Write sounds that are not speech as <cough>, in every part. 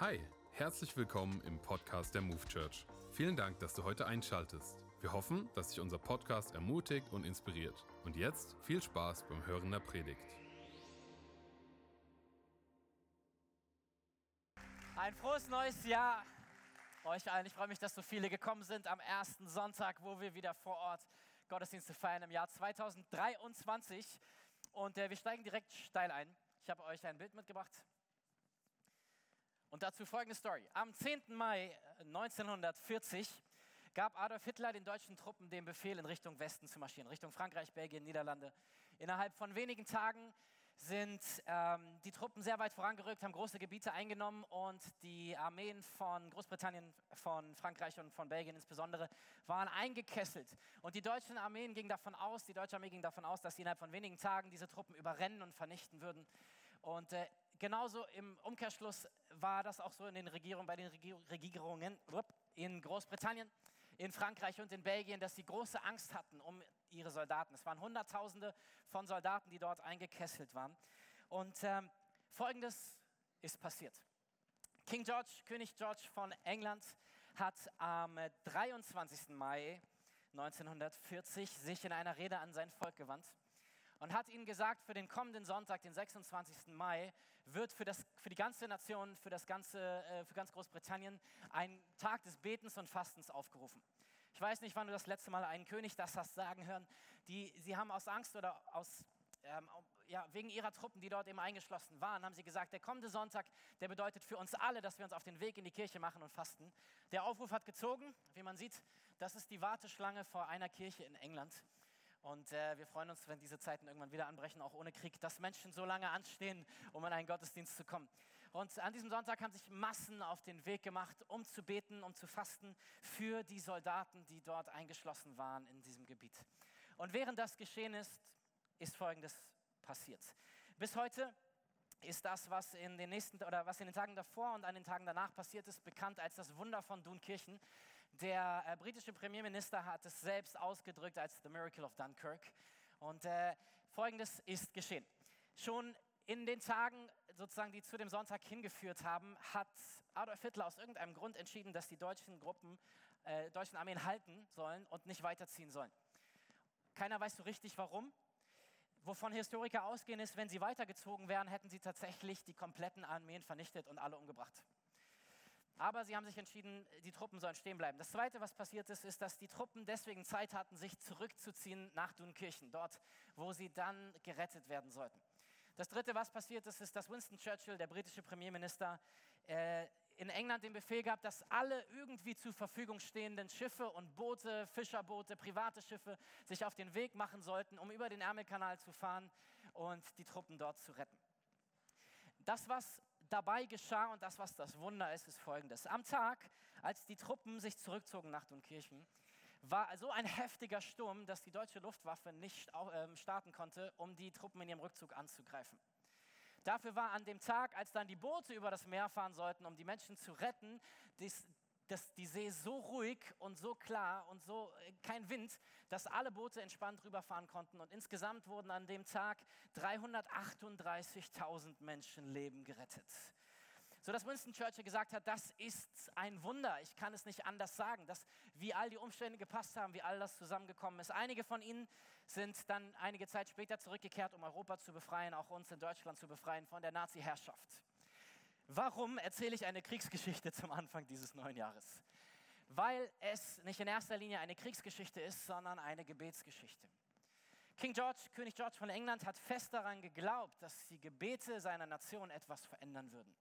Hi, herzlich willkommen im Podcast der Move Church. Vielen Dank, dass du heute einschaltest. Wir hoffen, dass dich unser Podcast ermutigt und inspiriert. Und jetzt viel Spaß beim Hören der Predigt. Ein frohes neues Jahr euch allen. Ich freue mich, dass so viele gekommen sind am ersten Sonntag, wo wir wieder vor Ort Gottesdienste feiern im Jahr 2023. Und äh, wir steigen direkt steil ein. Ich habe euch ein Bild mitgebracht. Und dazu folgende Story. Am 10. Mai 1940 äh, gab Adolf Hitler den deutschen Truppen den Befehl, in Richtung Westen zu marschieren, Richtung Frankreich, Belgien, Niederlande. Innerhalb von wenigen Tagen sind ähm, die Truppen sehr weit vorangerückt, haben große Gebiete eingenommen und die Armeen von Großbritannien, von Frankreich und von Belgien insbesondere waren eingekesselt. Und die deutschen Armeen gingen davon aus, die deutsche Armee ging davon aus, dass sie innerhalb von wenigen Tagen diese Truppen überrennen und vernichten würden. Und äh, genauso im Umkehrschluss war das auch so in den Regierungen, bei den Regierungen in Großbritannien, in Frankreich und in Belgien, dass sie große Angst hatten um ihre Soldaten. Es waren Hunderttausende von Soldaten, die dort eingekesselt waren. Und ähm, Folgendes ist passiert. King George, König George von England, hat am 23. Mai 1940 sich in einer Rede an sein Volk gewandt und hat ihnen gesagt, für den kommenden Sonntag, den 26. Mai, wird für, das, für die ganze Nation, für, das ganze, äh, für ganz Großbritannien ein Tag des Betens und Fastens aufgerufen. Ich weiß nicht, wann du das letzte Mal einen König das hast sagen hören. Die, sie haben aus Angst oder aus ähm, ja, wegen ihrer Truppen, die dort eben eingeschlossen waren, haben sie gesagt, der kommende Sonntag, der bedeutet für uns alle, dass wir uns auf den Weg in die Kirche machen und fasten. Der Aufruf hat gezogen, wie man sieht, das ist die Warteschlange vor einer Kirche in England. Und äh, wir freuen uns, wenn diese Zeiten irgendwann wieder anbrechen, auch ohne Krieg, dass Menschen so lange anstehen, um in einen Gottesdienst zu kommen. Und an diesem Sonntag haben sich Massen auf den Weg gemacht, um zu beten, um zu fasten für die Soldaten, die dort eingeschlossen waren in diesem Gebiet. Und während das geschehen ist, ist Folgendes passiert. Bis heute ist das, was in den nächsten oder was in den Tagen davor und an den Tagen danach passiert ist, bekannt als das Wunder von Dunkirchen. Der äh, britische Premierminister hat es selbst ausgedrückt als The Miracle of Dunkirk. Und äh, Folgendes ist geschehen. Schon in den Tagen, sozusagen, die zu dem Sonntag hingeführt haben, hat Adolf Hitler aus irgendeinem Grund entschieden, dass die deutschen Gruppen, äh, deutschen Armeen halten sollen und nicht weiterziehen sollen. Keiner weiß so richtig warum wovon Historiker ausgehen, ist, wenn sie weitergezogen wären, hätten sie tatsächlich die kompletten Armeen vernichtet und alle umgebracht. Aber sie haben sich entschieden, die Truppen sollen stehen bleiben. Das Zweite, was passiert ist, ist, dass die Truppen deswegen Zeit hatten, sich zurückzuziehen nach Dunkirchen, dort, wo sie dann gerettet werden sollten. Das Dritte, was passiert ist, ist, dass Winston Churchill, der britische Premierminister, äh, in England den Befehl gab, dass alle irgendwie zur Verfügung stehenden Schiffe und Boote, Fischerboote, private Schiffe sich auf den Weg machen sollten, um über den Ärmelkanal zu fahren und die Truppen dort zu retten. Das, was dabei geschah und das, was das Wunder ist, ist folgendes. Am Tag, als die Truppen sich zurückzogen nach Dunkirchen, war so ein heftiger Sturm, dass die deutsche Luftwaffe nicht ähm, starten konnte, um die Truppen in ihrem Rückzug anzugreifen. Dafür war an dem Tag, als dann die Boote über das Meer fahren sollten, um die Menschen zu retten, das, das, die See so ruhig und so klar und so äh, kein Wind, dass alle Boote entspannt rüberfahren konnten. Und insgesamt wurden an dem Tag 338.000 Menschenleben gerettet so dass Winston Churchill gesagt hat, das ist ein Wunder. Ich kann es nicht anders sagen, dass wie all die Umstände gepasst haben, wie all das zusammengekommen ist. Einige von ihnen sind dann einige Zeit später zurückgekehrt, um Europa zu befreien, auch uns in Deutschland zu befreien von der Nazi-Herrschaft. Warum erzähle ich eine Kriegsgeschichte zum Anfang dieses neuen Jahres? Weil es nicht in erster Linie eine Kriegsgeschichte ist, sondern eine Gebetsgeschichte. King George, König George von England, hat fest daran geglaubt, dass die Gebete seiner Nation etwas verändern würden.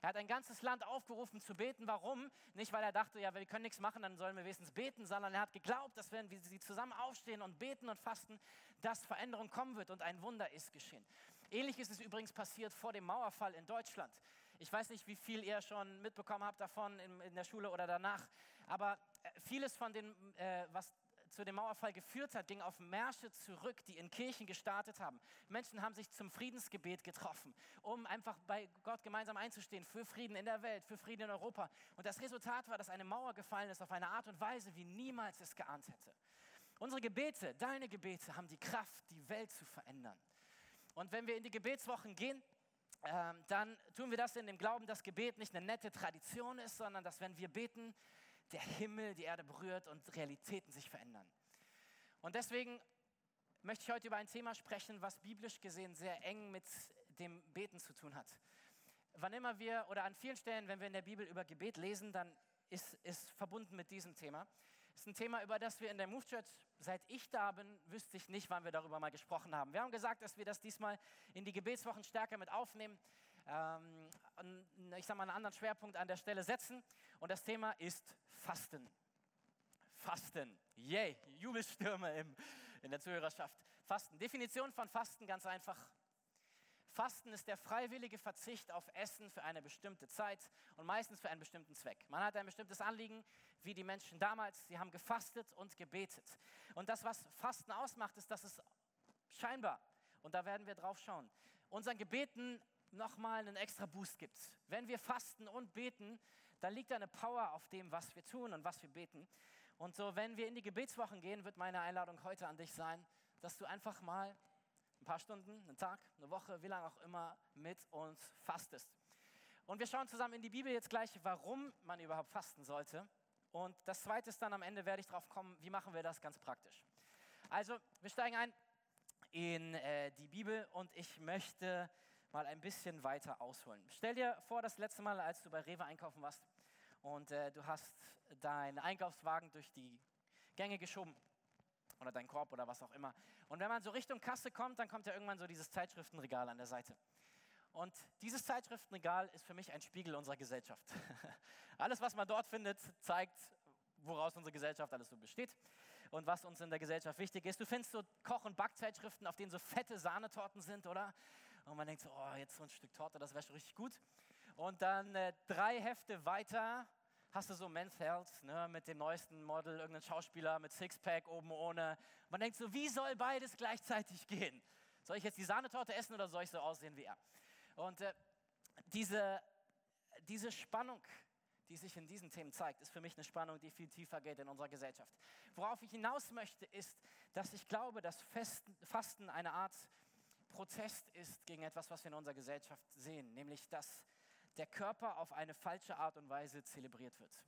Er hat ein ganzes Land aufgerufen zu beten. Warum? Nicht, weil er dachte, ja, wir können nichts machen, dann sollen wir wenigstens beten, sondern er hat geglaubt, dass wenn wir sie zusammen aufstehen und beten und fasten, dass Veränderung kommen wird und ein Wunder ist geschehen. Ähnlich ist es übrigens passiert vor dem Mauerfall in Deutschland. Ich weiß nicht, wie viel ihr schon mitbekommen habt davon in, in der Schule oder danach, aber äh, vieles von dem, äh, was zu dem Mauerfall geführt hat, ging auf Märsche zurück, die in Kirchen gestartet haben. Menschen haben sich zum Friedensgebet getroffen, um einfach bei Gott gemeinsam einzustehen für Frieden in der Welt, für Frieden in Europa. Und das Resultat war, dass eine Mauer gefallen ist auf eine Art und Weise, wie niemals es geahnt hätte. Unsere Gebete, deine Gebete haben die Kraft, die Welt zu verändern. Und wenn wir in die Gebetswochen gehen, ähm, dann tun wir das in dem Glauben, dass Gebet nicht eine nette Tradition ist, sondern dass wenn wir beten, der Himmel die Erde berührt und Realitäten sich verändern. Und deswegen möchte ich heute über ein Thema sprechen, was biblisch gesehen sehr eng mit dem Beten zu tun hat. Wann immer wir oder an vielen Stellen, wenn wir in der Bibel über Gebet lesen, dann ist es verbunden mit diesem Thema. Es ist ein Thema, über das wir in der Move Church, seit ich da bin, wüsste ich nicht, wann wir darüber mal gesprochen haben. Wir haben gesagt, dass wir das diesmal in die Gebetswochen stärker mit aufnehmen. Ähm, ich sage mal einen anderen Schwerpunkt an der Stelle setzen. Und das Thema ist Fasten. Fasten. Yay, Jubelstürme im, in der Zuhörerschaft. Fasten. Definition von Fasten ganz einfach. Fasten ist der freiwillige Verzicht auf Essen für eine bestimmte Zeit und meistens für einen bestimmten Zweck. Man hat ein bestimmtes Anliegen, wie die Menschen damals, sie haben gefastet und gebetet. Und das, was Fasten ausmacht, ist, dass es scheinbar, und da werden wir drauf schauen, unseren Gebeten nochmal einen extra Boost gibt. Wenn wir fasten und beten, dann liegt eine Power auf dem, was wir tun und was wir beten. Und so, wenn wir in die Gebetswochen gehen, wird meine Einladung heute an dich sein, dass du einfach mal ein paar Stunden, einen Tag, eine Woche, wie lange auch immer mit uns fastest. Und wir schauen zusammen in die Bibel jetzt gleich, warum man überhaupt fasten sollte. Und das Zweite ist dann am Ende, werde ich darauf kommen, wie machen wir das ganz praktisch. Also, wir steigen ein in äh, die Bibel und ich möchte mal ein bisschen weiter ausholen. Stell dir vor, das letzte Mal, als du bei Rewe einkaufen warst und äh, du hast deinen Einkaufswagen durch die Gänge geschoben oder deinen Korb oder was auch immer. Und wenn man so Richtung Kasse kommt, dann kommt ja irgendwann so dieses Zeitschriftenregal an der Seite. Und dieses Zeitschriftenregal ist für mich ein Spiegel unserer Gesellschaft. <laughs> alles, was man dort findet, zeigt, woraus unsere Gesellschaft alles so besteht und was uns in der Gesellschaft wichtig ist. Du findest so Koch- und Backzeitschriften, auf denen so fette Sahnetorten sind, oder? Und man denkt so, oh, jetzt so ein Stück Torte, das wäre schon richtig gut. Und dann äh, drei Hefte weiter hast du so Men's Health ne, mit dem neuesten Model, irgendeinen Schauspieler mit Sixpack oben ohne. Man denkt so, wie soll beides gleichzeitig gehen? Soll ich jetzt die Sahnetorte essen oder soll ich so aussehen wie er? Und äh, diese, diese Spannung, die sich in diesen Themen zeigt, ist für mich eine Spannung, die viel tiefer geht in unserer Gesellschaft. Worauf ich hinaus möchte, ist, dass ich glaube, dass Fasten eine Art Protest ist gegen etwas, was wir in unserer Gesellschaft sehen, nämlich dass der Körper auf eine falsche Art und Weise zelebriert wird.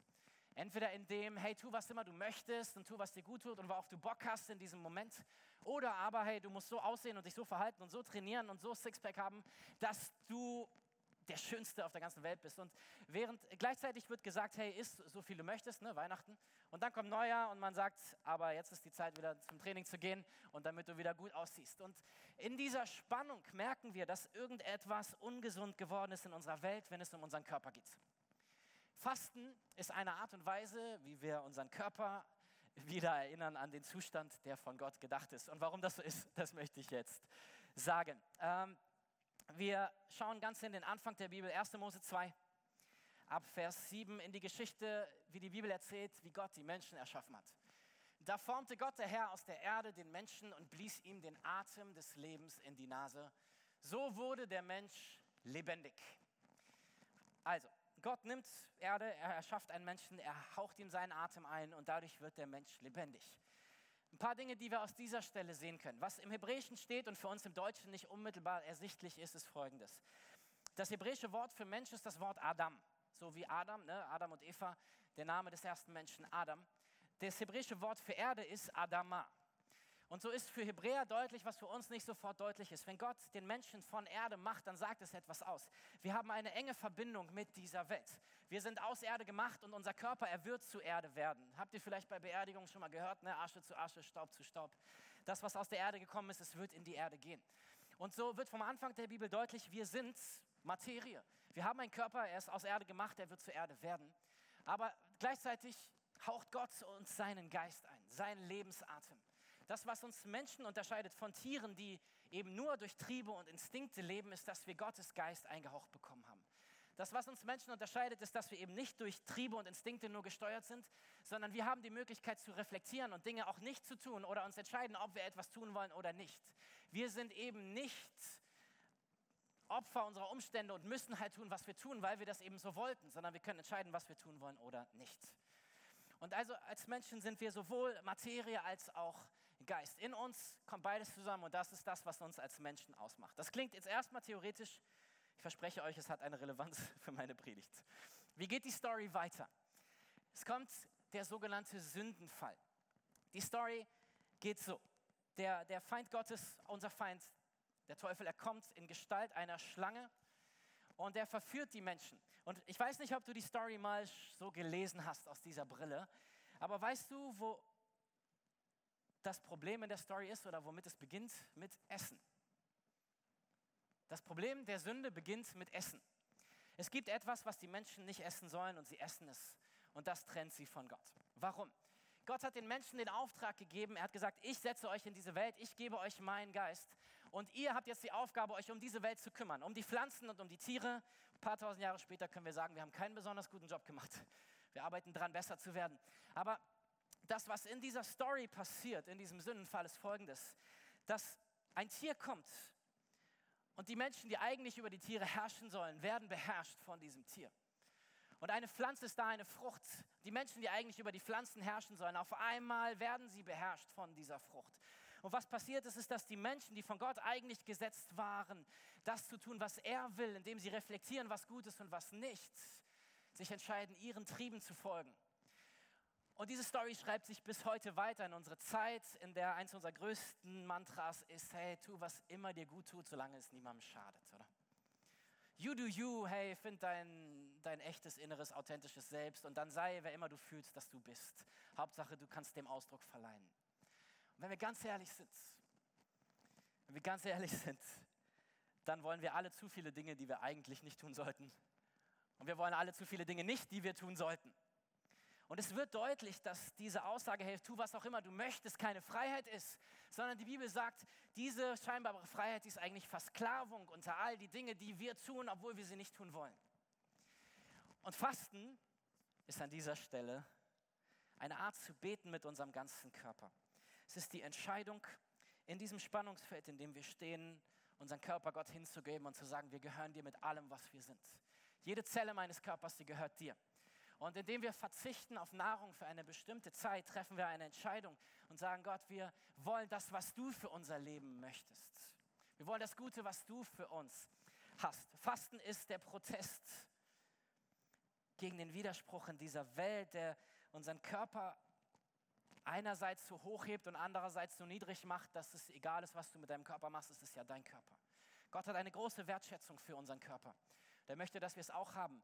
Entweder in dem, hey, tu was immer du möchtest und tu, was dir gut tut und worauf du Bock hast in diesem Moment. Oder aber, hey, du musst so aussehen und dich so verhalten und so trainieren und so Sixpack haben, dass du der Schönste auf der ganzen Welt bist. Und während gleichzeitig wird gesagt, hey, isst so viel du möchtest, ne, Weihnachten. Und dann kommt Neujahr und man sagt, aber jetzt ist die Zeit wieder zum Training zu gehen und damit du wieder gut aussiehst. Und in dieser Spannung merken wir, dass irgendetwas ungesund geworden ist in unserer Welt, wenn es um unseren Körper geht. Fasten ist eine Art und Weise, wie wir unseren Körper wieder erinnern an den Zustand, der von Gott gedacht ist. Und warum das so ist, das möchte ich jetzt sagen. Ähm, wir schauen ganz in den Anfang der Bibel, 1. Mose 2, ab Vers 7, in die Geschichte, wie die Bibel erzählt, wie Gott die Menschen erschaffen hat. Da formte Gott der Herr aus der Erde den Menschen und blies ihm den Atem des Lebens in die Nase. So wurde der Mensch lebendig. Also, Gott nimmt Erde, er erschafft einen Menschen, er haucht ihm seinen Atem ein und dadurch wird der Mensch lebendig. Ein paar Dinge, die wir aus dieser Stelle sehen können. Was im Hebräischen steht und für uns im Deutschen nicht unmittelbar ersichtlich ist, ist folgendes. Das hebräische Wort für Mensch ist das Wort Adam. So wie Adam, ne? Adam und Eva, der Name des ersten Menschen Adam. Das hebräische Wort für Erde ist Adama. Und so ist für Hebräer deutlich, was für uns nicht sofort deutlich ist. Wenn Gott den Menschen von Erde macht, dann sagt es etwas aus. Wir haben eine enge Verbindung mit dieser Welt. Wir sind aus Erde gemacht und unser Körper, er wird zu Erde werden. Habt ihr vielleicht bei Beerdigungen schon mal gehört, ne? Asche zu Asche, Staub zu Staub. Das, was aus der Erde gekommen ist, es wird in die Erde gehen. Und so wird vom Anfang der Bibel deutlich, wir sind Materie. Wir haben einen Körper, er ist aus Erde gemacht, er wird zu Erde werden. Aber gleichzeitig haucht Gott uns seinen Geist ein, seinen Lebensatem. Das, was uns Menschen unterscheidet von Tieren, die eben nur durch Triebe und Instinkte leben, ist, dass wir Gottes Geist eingehaucht bekommen haben. Das, was uns Menschen unterscheidet, ist, dass wir eben nicht durch Triebe und Instinkte nur gesteuert sind, sondern wir haben die Möglichkeit zu reflektieren und Dinge auch nicht zu tun oder uns entscheiden, ob wir etwas tun wollen oder nicht. Wir sind eben nicht Opfer unserer Umstände und müssen halt tun, was wir tun, weil wir das eben so wollten, sondern wir können entscheiden, was wir tun wollen oder nicht. Und also als Menschen sind wir sowohl Materie als auch Geist. In uns kommt beides zusammen und das ist das, was uns als Menschen ausmacht. Das klingt jetzt erstmal theoretisch Ich verspreche euch, es hat eine Relevanz <laughs> für meine Predigt. Wie geht die Story weiter? Es kommt der sogenannte Sündenfall. Die Story geht so. Der, der Feind Gottes, unser Feind, der Teufel, er kommt in Gestalt einer Schlange und er verführt die Menschen. Und ich weiß nicht, ob du die Story mal so gelesen hast aus dieser Brille, aber weißt du, wo das Problem in der Story ist oder womit es beginnt? Mit Essen. Das Problem der Sünde beginnt mit Essen. Es gibt etwas, was die Menschen nicht essen sollen und sie essen es. Und das trennt sie von Gott. Warum? Gott hat den Menschen den Auftrag gegeben, er hat gesagt, ich setze euch in diese Welt, ich gebe euch meinen Geist. Und ihr habt jetzt die Aufgabe, euch um diese Welt zu kümmern, um die Pflanzen und um die Tiere. Ein paar tausend Jahre später können wir sagen, wir haben keinen besonders guten Job gemacht. Wir arbeiten dran, besser zu werden. Aber das, was in dieser Story passiert, in diesem Sündenfall, ist folgendes: dass ein Tier kommt und die Menschen, die eigentlich über die Tiere herrschen sollen, werden beherrscht von diesem Tier. Und eine Pflanze ist da, eine Frucht. Die Menschen, die eigentlich über die Pflanzen herrschen sollen, auf einmal werden sie beherrscht von dieser Frucht. Und was passiert ist, ist, dass die Menschen, die von Gott eigentlich gesetzt waren, das zu tun, was er will, indem sie reflektieren, was gut ist und was nicht, sich entscheiden, ihren Trieben zu folgen. Und diese Story schreibt sich bis heute weiter in unsere Zeit, in der eins unserer größten Mantras ist, hey, tu, was immer dir gut tut, solange es niemandem schadet, oder? You do you, hey, find dein, dein echtes, inneres, authentisches Selbst und dann sei, wer immer du fühlst, dass du bist. Hauptsache, du kannst dem Ausdruck verleihen. Und wenn wir ganz ehrlich sind, wenn wir ganz ehrlich sind, dann wollen wir alle zu viele Dinge, die wir eigentlich nicht tun sollten. Und wir wollen alle zu viele Dinge nicht, die wir tun sollten. Und es wird deutlich, dass diese Aussage, hey, tu was auch immer du möchtest, keine Freiheit ist, sondern die Bibel sagt, diese scheinbare Freiheit ist eigentlich Versklavung unter all die Dinge, die wir tun, obwohl wir sie nicht tun wollen. Und Fasten ist an dieser Stelle eine Art zu beten mit unserem ganzen Körper. Es ist die Entscheidung, in diesem Spannungsfeld, in dem wir stehen, unseren Körper Gott hinzugeben und zu sagen, wir gehören dir mit allem, was wir sind. Jede Zelle meines Körpers, die gehört dir. Und indem wir verzichten auf Nahrung für eine bestimmte Zeit, treffen wir eine Entscheidung und sagen, Gott, wir wollen das, was du für unser Leben möchtest. Wir wollen das Gute, was du für uns hast. Fasten ist der Protest gegen den Widerspruch in dieser Welt, der unseren Körper einerseits so hoch hebt und andererseits so niedrig macht, dass es egal ist, was du mit deinem Körper machst, es ist ja dein Körper. Gott hat eine große Wertschätzung für unseren Körper. Der möchte, dass wir es auch haben.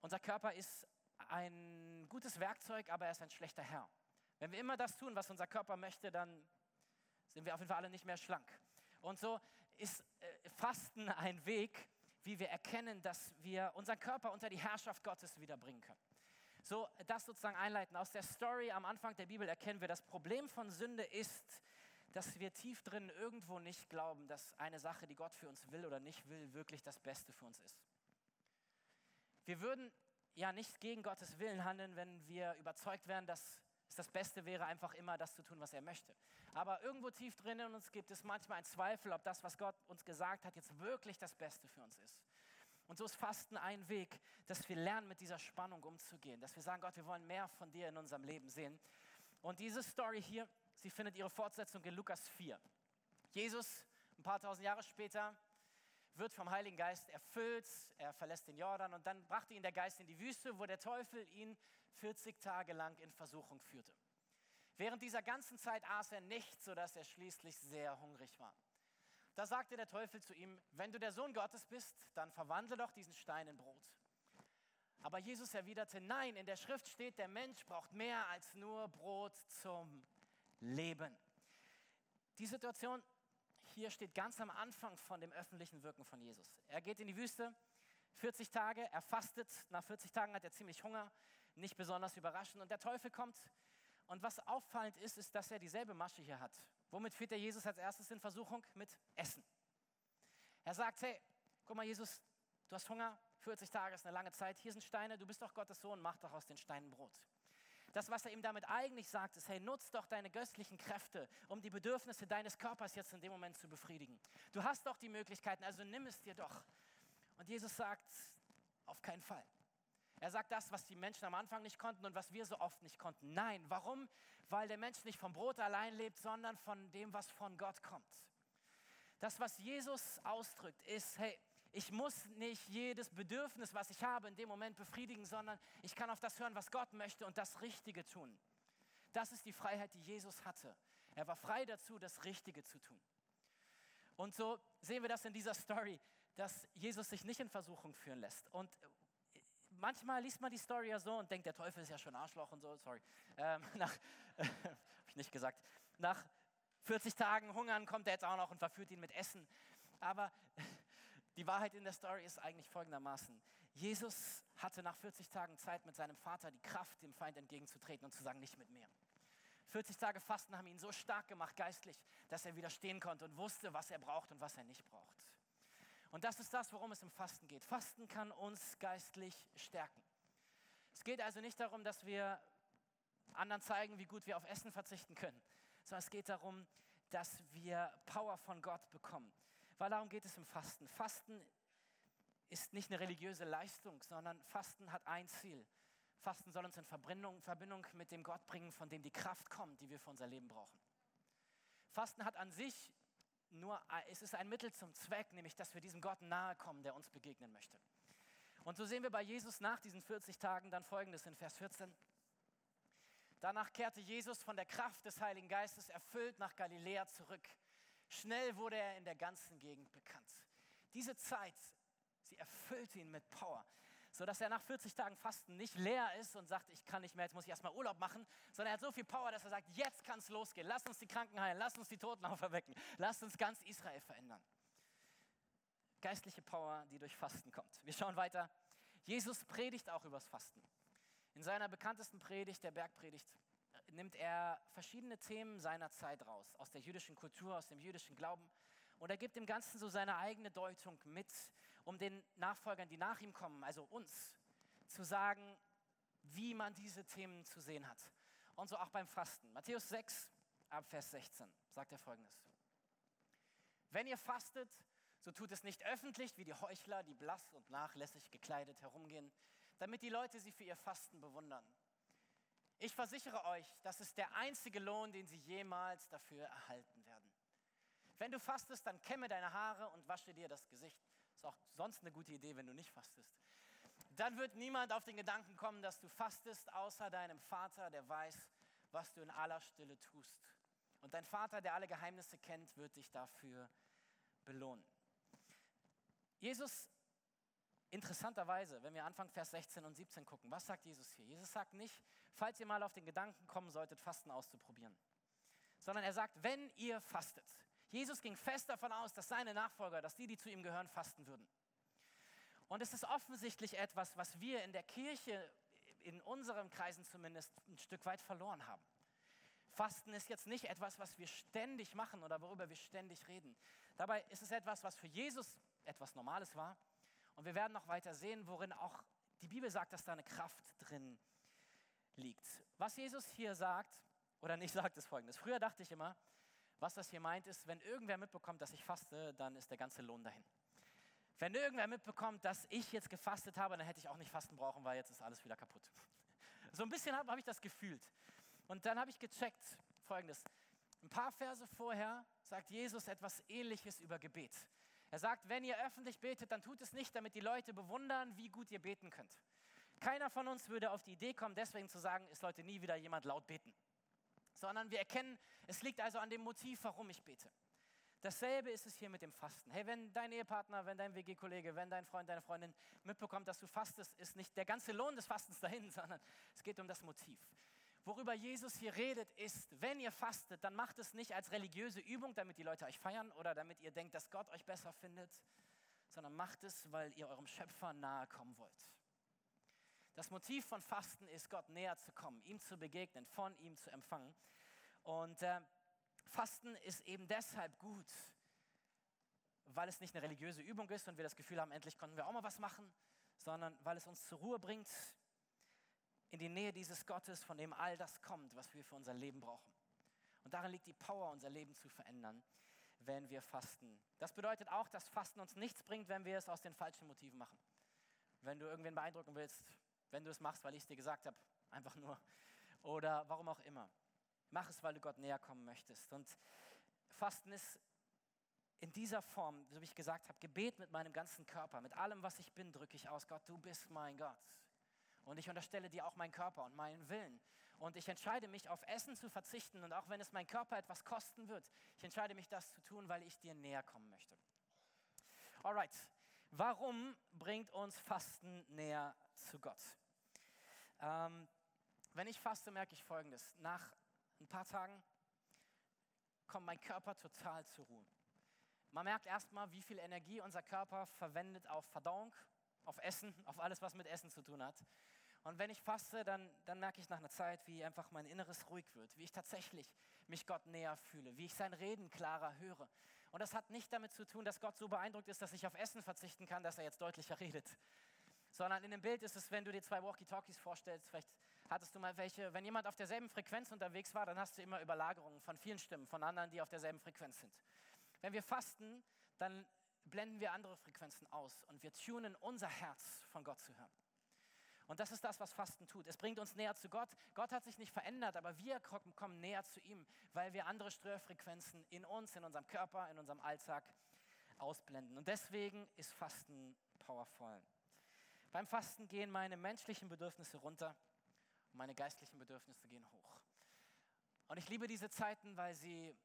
Unser Körper ist ein gutes Werkzeug, aber er ist ein schlechter Herr. Wenn wir immer das tun, was unser Körper möchte, dann sind wir auf jeden Fall alle nicht mehr schlank. Und so ist äh, Fasten ein Weg, wie wir erkennen, dass wir unseren Körper unter die Herrschaft Gottes wiederbringen können. So, das sozusagen einleiten. Aus der Story am Anfang der Bibel erkennen wir, das Problem von Sünde ist, dass wir tief drin irgendwo nicht glauben, dass eine Sache, die Gott für uns will oder nicht will, wirklich das Beste für uns ist. Wir würden ja nicht gegen Gottes Willen handeln, wenn wir überzeugt wären, dass es das Beste wäre, einfach immer das zu tun, was er möchte. Aber irgendwo tief drin in uns gibt es manchmal einen Zweifel, ob das, was Gott uns gesagt hat, jetzt wirklich das Beste für uns ist. Und so ist Fasten ein Weg, dass wir lernen, mit dieser Spannung umzugehen, dass wir sagen, Gott, wir wollen mehr von dir in unserem Leben sehen. Und diese Story hier, sie findet ihre Fortsetzung in Lukas 4. Jesus, ein paar tausend Jahre später, wird vom Heiligen Geist erfüllt, er verlässt den Jordan und dann brachte ihn der Geist in die Wüste, wo der Teufel ihn 40 Tage lang in Versuchung führte. Während dieser ganzen Zeit aß er nichts, sodass er schließlich sehr hungrig war. Da sagte der Teufel zu ihm, wenn du der Sohn Gottes bist, dann verwandle doch diesen Stein in Brot. Aber Jesus erwiderte, nein, in der Schrift steht, der Mensch braucht mehr als nur Brot zum Leben. Die Situation hier steht ganz am Anfang von dem öffentlichen Wirken von Jesus. Er geht in die Wüste, 40 Tage, er fastet, nach 40 Tagen hat er ziemlich Hunger, nicht besonders überraschend und der Teufel kommt. Und was auffallend ist, ist, dass er dieselbe Masche hier hat. Womit führt er Jesus als erstes in Versuchung? Mit Essen. Er sagt, hey, guck mal Jesus, du hast Hunger, 40 Tage ist eine lange Zeit, hier sind Steine, du bist doch Gottes Sohn, mach doch aus den Steinen Brot. Das, was er ihm damit eigentlich sagt, ist, hey, nutz doch deine göttlichen Kräfte, um die Bedürfnisse deines Körpers jetzt in dem Moment zu befriedigen. Du hast doch die Möglichkeiten, also nimm es dir doch. Und Jesus sagt, auf keinen Fall. Er sagt das, was die Menschen am Anfang nicht konnten und was wir so oft nicht konnten. Nein, warum? Weil der Mensch nicht vom Brot allein lebt, sondern von dem, was von Gott kommt. Das, was Jesus ausdrückt, ist, hey, Ich muss nicht jedes Bedürfnis, was ich habe, in dem Moment befriedigen, sondern ich kann auf das hören, was Gott möchte und das Richtige tun. Das ist die Freiheit, die Jesus hatte. Er war frei dazu, das Richtige zu tun. Und so sehen wir das in dieser Story, dass Jesus sich nicht in Versuchung führen lässt. Und manchmal liest man die Story ja so und denkt, der Teufel ist ja schon Arschloch und so, sorry. Ähm, <laughs> nach, <laughs> äh, habe ich nicht gesagt. Nach 40 Tagen Hungern kommt er jetzt auch noch und verführt ihn mit Essen. Aber die Wahrheit in der Story ist eigentlich folgendermaßen. Jesus hatte nach 40 Tagen Zeit mit seinem Vater die Kraft, dem Feind entgegenzutreten und zu sagen, nicht mit mir. 40 Tage Fasten haben ihn so stark gemacht geistlich, dass er widerstehen konnte und wusste, was er braucht und was er nicht braucht. Und das ist das, worum es im Fasten geht. Fasten kann uns geistlich stärken. Es geht also nicht darum, dass wir anderen zeigen, wie gut wir auf Essen verzichten können, sondern es geht darum, dass wir Power von Gott bekommen. Weil darum geht es im Fasten. Fasten ist nicht eine religiöse Leistung, sondern Fasten hat ein Ziel. Fasten soll uns in Verbindung, Verbindung mit dem Gott bringen, von dem die Kraft kommt, die wir für unser Leben brauchen. Fasten hat an sich nur, es ist ein Mittel zum Zweck, nämlich dass wir diesem Gott nahe kommen, der uns begegnen möchte. Und so sehen wir bei Jesus nach diesen 40 Tagen dann folgendes in Vers 14. Danach kehrte Jesus von der Kraft des Heiligen Geistes erfüllt nach Galiläa zurück. Schnell wurde er in der ganzen Gegend bekannt. Diese Zeit, sie erfüllte ihn mit Power sodass er nach 40 Tagen Fasten nicht leer ist und sagt, ich kann nicht mehr, jetzt muss ich erstmal Urlaub machen, sondern er hat so viel Power, dass er sagt, jetzt kann es losgehen. Lass uns die Kranken heilen, lass uns die Toten <laughs> auferwecken, lass uns ganz Israel verändern. Geistliche Power, die durch Fasten kommt. Wir schauen weiter. Jesus predigt auch übers Fasten. In seiner bekanntesten Predigt, der Bergpredigt, nimmt er verschiedene Themen seiner Zeit raus, aus der jüdischen Kultur, aus dem jüdischen Glauben und er gibt dem Ganzen so seine eigene Deutung mit, um den Nachfolgern, die nach ihm kommen, also uns, zu sagen, wie man diese Themen zu sehen hat. Und so auch beim Fasten. Matthäus 6, ab Vers 16 sagt er folgendes. Wenn ihr fastet, so tut es nicht öffentlich wie die Heuchler, die blass und nachlässig gekleidet herumgehen, damit die Leute sie für ihr Fasten bewundern. Ich versichere euch, das ist der einzige Lohn, den sie jemals dafür erhalten werden. Wenn du fastest, dann kämme deine Haare und wasche dir das Gesicht. Ist auch sonst eine gute Idee, wenn du nicht fastest. Dann wird niemand auf den Gedanken kommen, dass du fastest, außer deinem Vater, der weiß, was du in aller Stille tust. Und dein Vater, der alle Geheimnisse kennt, wird dich dafür belohnen. Jesus, interessanterweise, wenn wir Anfang Vers 16 und 17 gucken, was sagt Jesus hier? Jesus sagt nicht, falls ihr mal auf den Gedanken kommen solltet, Fasten auszuprobieren, sondern er sagt, wenn ihr fastet, Jesus ging fest davon aus, dass seine Nachfolger, dass die, die zu ihm gehören, fasten würden. Und es ist offensichtlich etwas, was wir in der Kirche, in unseren Kreisen zumindest, ein Stück weit verloren haben. Fasten ist jetzt nicht etwas, was wir ständig machen oder worüber wir ständig reden. Dabei ist es etwas, was für Jesus etwas Normales war. Und wir werden noch weiter sehen, worin auch die Bibel sagt, dass da eine Kraft drin liegt. Was Jesus hier sagt, oder nicht <laughs> sagt, ist folgendes. Früher dachte ich immer, was das hier meint, ist, wenn irgendwer mitbekommt, dass ich faste, dann ist der ganze Lohn dahin. Wenn irgendwer mitbekommt, dass ich jetzt gefastet habe, dann hätte ich auch nicht fasten brauchen, weil jetzt ist alles wieder kaputt. <laughs> So ein bisschen habe hab ich das gefühlt. Und dann habe ich gecheckt, folgendes. Ein paar Verse vorher sagt Jesus etwas Ähnliches über Gebet. Er sagt, wenn ihr öffentlich betet, dann tut es nicht, damit die Leute bewundern, wie gut ihr beten könnt. Keiner von uns würde auf die Idee kommen, deswegen zu sagen, es sollte nie wieder jemand laut beten sondern wir erkennen, es liegt also an dem Motiv, warum ich bete. Dasselbe ist es hier mit dem Fasten. Hey, wenn dein Ehepartner, wenn dein WG-Kollege, wenn dein Freund, deine Freundin mitbekommt, dass du fastest, ist nicht der ganze Lohn des Fastens dahin, <laughs> sondern es geht um das Motiv. Worüber Jesus hier redet, ist, wenn ihr fastet, dann macht es nicht als religiöse Übung, damit die Leute euch feiern oder damit ihr denkt, dass Gott euch besser findet, sondern macht es, weil ihr eurem Schöpfer nahe kommen wollt. Das Motiv von Fasten ist, Gott näher zu kommen, ihm zu begegnen, von ihm zu empfangen. Und äh, Fasten ist eben deshalb gut, weil es nicht eine religiöse Übung ist und wir das Gefühl haben, endlich konnten wir auch mal was machen, sondern weil es uns zur Ruhe bringt, in die Nähe dieses Gottes, von dem all das kommt, was wir für unser Leben brauchen. Und darin liegt die Power, unser Leben zu verändern, wenn wir fasten. Das bedeutet auch, dass Fasten uns nichts bringt, wenn wir es aus den falschen Motiven machen. Wenn du irgendwen beeindrucken willst, wenn du es machst, weil ich es dir gesagt habe, einfach nur. Oder warum auch immer. Mach es, weil du Gott näher kommen möchtest. Und Fasten ist in dieser Form, so wie ich gesagt habe, Gebet mit meinem ganzen Körper, mit allem, was ich bin, drücke ich aus, Gott, du bist mein Gott. Und ich unterstelle dir auch meinen Körper und meinen Willen. Und ich entscheide mich, auf Essen zu verzichten. Und auch wenn es meinen Körper etwas kosten wird, ich entscheide mich, das zu tun, weil ich dir näher kommen möchte. Alright, warum bringt uns Fasten näher zu Gott? Ähm, wenn ich faste, merke ich Folgendes. Nach ein paar Tagen kommt mein Körper total zur Ruhe. Man merkt erstmal, wie viel Energie unser Körper verwendet auf Verdauung, auf Essen, auf alles, was mit Essen zu tun hat. Und wenn ich faste, dann, dann merke ich nach einer Zeit, wie einfach mein Inneres ruhig wird, wie ich tatsächlich mich Gott näher fühle, wie ich sein Reden klarer höre. Und das hat nicht damit zu tun, dass Gott so beeindruckt ist, dass ich auf Essen verzichten kann, dass er jetzt deutlicher redet. Sondern in dem Bild ist es, wenn du dir zwei Walkie-Talkies vorstellst, vielleicht hattest du mal welche, wenn jemand auf derselben Frequenz unterwegs war, dann hast du immer Überlagerungen von vielen Stimmen, von anderen, die auf derselben Frequenz sind. Wenn wir fasten, dann blenden wir andere Frequenzen aus und wir tunen unser Herz von Gott zu hören. Und das ist das, was Fasten tut. Es bringt uns näher zu Gott. Gott hat sich nicht verändert, aber wir kommen näher zu ihm, weil wir andere Störfrequenzen in uns, in unserem Körper, in unserem Alltag ausblenden. Und deswegen ist Fasten powerful. Beim Fasten gehen meine menschlichen Bedürfnisse runter und meine geistlichen Bedürfnisse gehen hoch. Und ich liebe diese Zeiten, weil sie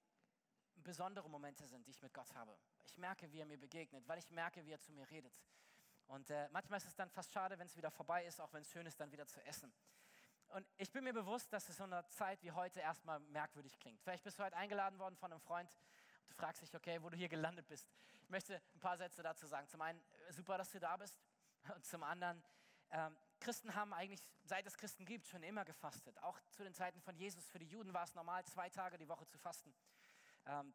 besondere Momente sind, die ich mit Gott habe. Ich merke, wie er mir begegnet, weil ich merke, wie er zu mir redet. Und äh, manchmal ist es dann fast schade, wenn es wieder vorbei ist, auch wenn es schön ist, dann wieder zu essen. Und ich bin mir bewusst, dass es so eine Zeit wie heute erstmal merkwürdig klingt. Vielleicht bist du heute eingeladen worden von einem Freund und du fragst dich, okay, wo du hier gelandet bist. Ich möchte ein paar Sätze dazu sagen. Zum einen, äh, super, dass du da bist. Und zum anderen, ähm, Christen haben eigentlich, seit es Christen gibt, schon immer gefastet. Auch zu den Zeiten von Jesus. Für die Juden war es normal, zwei Tage die Woche zu fasten. Ähm,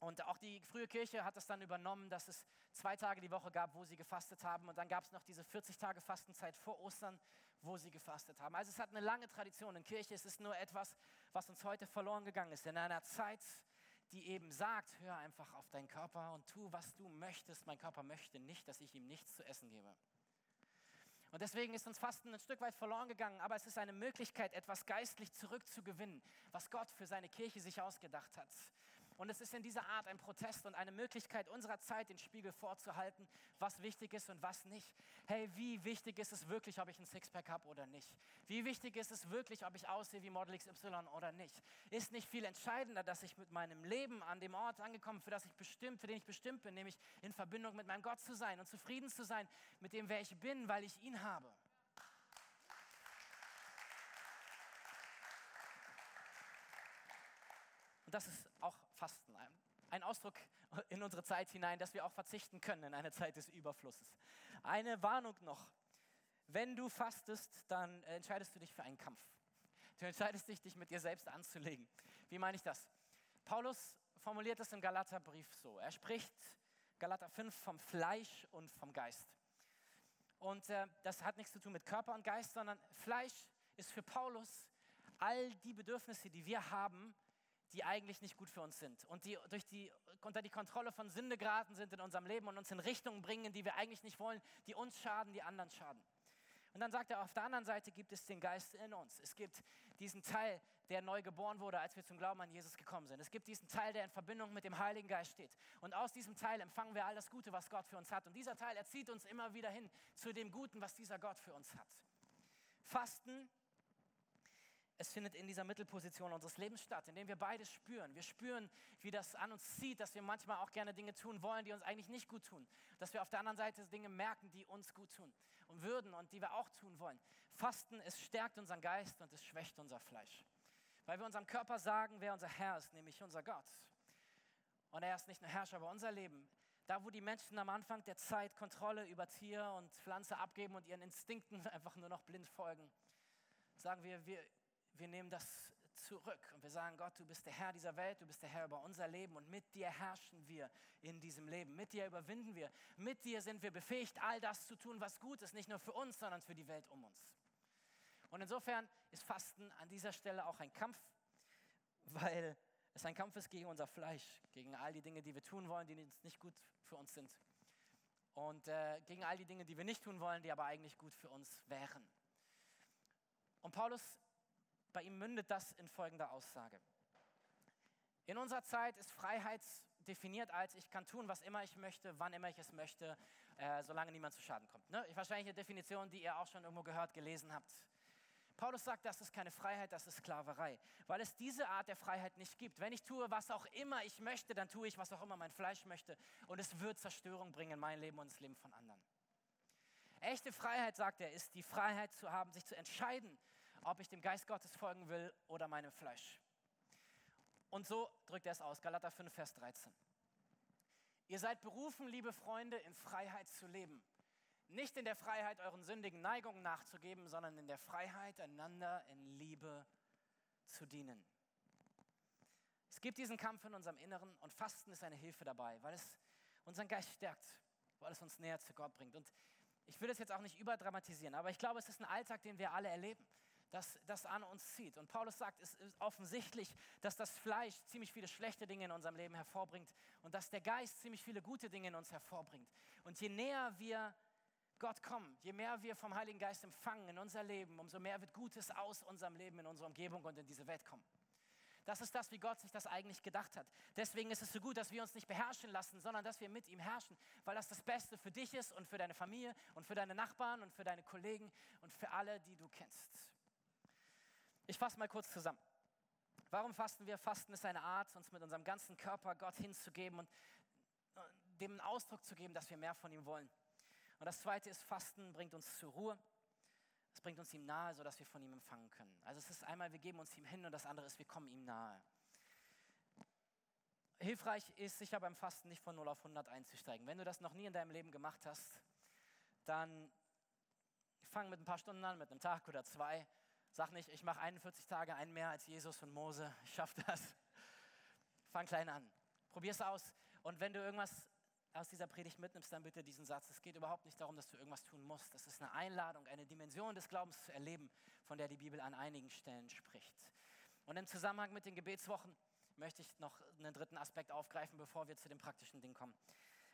und auch die frühe Kirche hat es dann übernommen, dass es zwei Tage die Woche gab, wo sie gefastet haben. Und dann gab es noch diese 40 Tage Fastenzeit vor Ostern, wo sie gefastet haben. Also es hat eine lange Tradition in Kirche. Es ist nur etwas, was uns heute verloren gegangen ist. In einer Zeit, die eben sagt, hör einfach auf deinen Körper und tu, was du möchtest. Mein Körper möchte nicht, dass ich ihm nichts zu essen gebe. Und deswegen ist uns Fasten ein Stück weit verloren gegangen, aber es ist eine Möglichkeit, etwas geistlich zurückzugewinnen, was Gott für seine Kirche sich ausgedacht hat. Und es ist in dieser Art ein Protest und eine Möglichkeit unserer Zeit, den Spiegel vorzuhalten, was wichtig ist und was nicht. Hey, wie wichtig ist es wirklich, ob ich ein Sixpack habe oder nicht? Wie wichtig ist es wirklich, ob ich aussehe wie Model XY oder nicht? Ist nicht viel entscheidender, dass ich mit meinem Leben an dem Ort angekommen, für das ich bestimmt, für den ich bestimmt bin, nämlich in Verbindung mit meinem Gott zu sein und zufrieden zu sein mit dem, wer ich bin, weil ich ihn habe. Und das ist auch Fasten, ein Ausdruck in unsere Zeit hinein, dass wir auch verzichten können in einer Zeit des Überflusses. Eine Warnung noch. Wenn du fastest, dann entscheidest du dich für einen Kampf. Du entscheidest dich, dich mit dir selbst anzulegen. Wie meine ich das? Paulus formuliert es im Galaterbrief so. Er spricht, Galater 5, vom Fleisch und vom Geist. Und äh, das hat nichts zu tun mit Körper und Geist, sondern Fleisch ist für Paulus all die Bedürfnisse, die wir haben, die eigentlich nicht gut für uns sind und die durch die, unter die Kontrolle von Sünde geraten sind in unserem Leben und uns in Richtungen bringen, die wir eigentlich nicht wollen, die uns schaden, die anderen schaden. Und dann sagt er, auf der anderen Seite gibt es den Geist in uns. Es gibt diesen Teil, der neu geboren wurde, als wir zum Glauben an Jesus gekommen sind. Es gibt diesen Teil, der in Verbindung mit dem Heiligen Geist steht. Und aus diesem Teil empfangen wir all das Gute, was Gott für uns hat. Und dieser Teil erzieht uns immer wieder hin zu dem Guten, was dieser Gott für uns hat. Fasten es findet in dieser Mittelposition unseres Lebens statt, indem wir beide spüren. Wir spüren, wie das an uns zieht, dass wir manchmal auch gerne Dinge tun wollen, die uns eigentlich nicht gut tun. Dass wir auf der anderen Seite Dinge merken, die uns gut tun und würden und die wir auch tun wollen. Fasten, es stärkt unseren Geist und es schwächt unser Fleisch. Weil wir unserem Körper sagen, wer unser Herr ist, nämlich unser Gott. Und er ist nicht nur Herrscher über unser Leben. Da, wo die Menschen am Anfang der Zeit Kontrolle über Tier und Pflanze abgeben und ihren Instinkten <laughs> einfach nur noch blind folgen, sagen wir, wir wir nehmen das zurück und wir sagen, Gott, du bist der Herr dieser Welt, du bist der Herr über unser Leben und mit dir herrschen wir in diesem Leben. Mit dir überwinden wir. Mit dir sind wir befähigt, all das zu tun, was gut ist, nicht nur für uns, sondern für die Welt um uns. Und insofern ist Fasten an dieser Stelle auch ein Kampf, weil es ein Kampf ist gegen unser Fleisch, gegen all die Dinge, die wir tun wollen, die nicht gut für uns sind. Und äh, gegen all die Dinge, die wir nicht tun wollen, die aber eigentlich gut für uns wären. Und Paulus bei ihm mündet das in folgender Aussage. In unserer Zeit ist Freiheit definiert als, ich kann tun, was immer ich möchte, wann immer ich es möchte, äh, solange niemand zu Schaden kommt. Ne? Wahrscheinlich eine Definition, die ihr auch schon irgendwo gehört, gelesen habt. Paulus sagt, das ist keine Freiheit, das ist Sklaverei, weil es diese Art der Freiheit nicht gibt. Wenn ich tue, was auch immer ich möchte, dann tue ich, was auch immer mein Fleisch möchte und es wird Zerstörung bringen in mein Leben und das Leben von anderen. Echte Freiheit, sagt er, ist die Freiheit zu haben, sich zu entscheiden, ob ich dem Geist Gottes folgen will oder meinem Fleisch. Und so drückt er es aus, Galater 5, Vers 13. Ihr seid berufen, liebe Freunde, in Freiheit zu leben. Nicht in der Freiheit, euren sündigen Neigungen nachzugeben, sondern in der Freiheit, einander in Liebe zu dienen. Es gibt diesen Kampf in unserem Inneren und Fasten ist eine Hilfe dabei, weil es unseren Geist stärkt, weil es uns näher zu Gott bringt. Und ich will das jetzt auch nicht überdramatisieren, aber ich glaube, es ist ein Alltag, den wir alle erleben das, das an uns zieht. Und Paulus sagt, es ist offensichtlich, dass das Fleisch ziemlich viele schlechte Dinge in unserem Leben hervorbringt und dass der Geist ziemlich viele gute Dinge in uns hervorbringt. Und je näher wir Gott kommen, je mehr wir vom Heiligen Geist empfangen in unser Leben, umso mehr wird Gutes aus unserem Leben, in unserer Umgebung und in diese Welt kommen. Das ist das, wie Gott sich das eigentlich gedacht hat. Deswegen ist es so gut, dass wir uns nicht beherrschen lassen, sondern dass wir mit ihm herrschen, weil das das Beste für dich ist und für deine Familie und für deine Nachbarn und für deine Kollegen und für alle, die du kennst. Ich fasse mal kurz zusammen. Warum fasten wir? Fasten ist eine Art, uns mit unserem ganzen Körper Gott hinzugeben und äh, dem einen Ausdruck zu geben, dass wir mehr von ihm wollen. Und das zweite ist, Fasten bringt uns zur Ruhe. Es bringt uns ihm nahe, sodass wir von ihm empfangen können. Also es ist einmal, wir geben uns ihm hin und das andere ist, wir kommen ihm nahe. Hilfreich ist sicher beim Fasten nicht von 0 auf 100 einzusteigen. Wenn du das noch nie in deinem Leben gemacht hast, dann fang mit ein paar Stunden an, mit einem Tag oder zwei Sag nicht, ich mache 41 Tage, einen mehr als Jesus und Mose. Ich schaffe das. Fang klein an. Probier es aus. Und wenn du irgendwas aus dieser Predigt mitnimmst, dann bitte diesen Satz. Es geht überhaupt nicht darum, dass du irgendwas tun musst. Das ist eine Einladung, eine Dimension des Glaubens zu erleben, von der die Bibel an einigen Stellen spricht. Und im Zusammenhang mit den Gebetswochen möchte ich noch einen dritten Aspekt aufgreifen, bevor wir zu dem praktischen Ding kommen.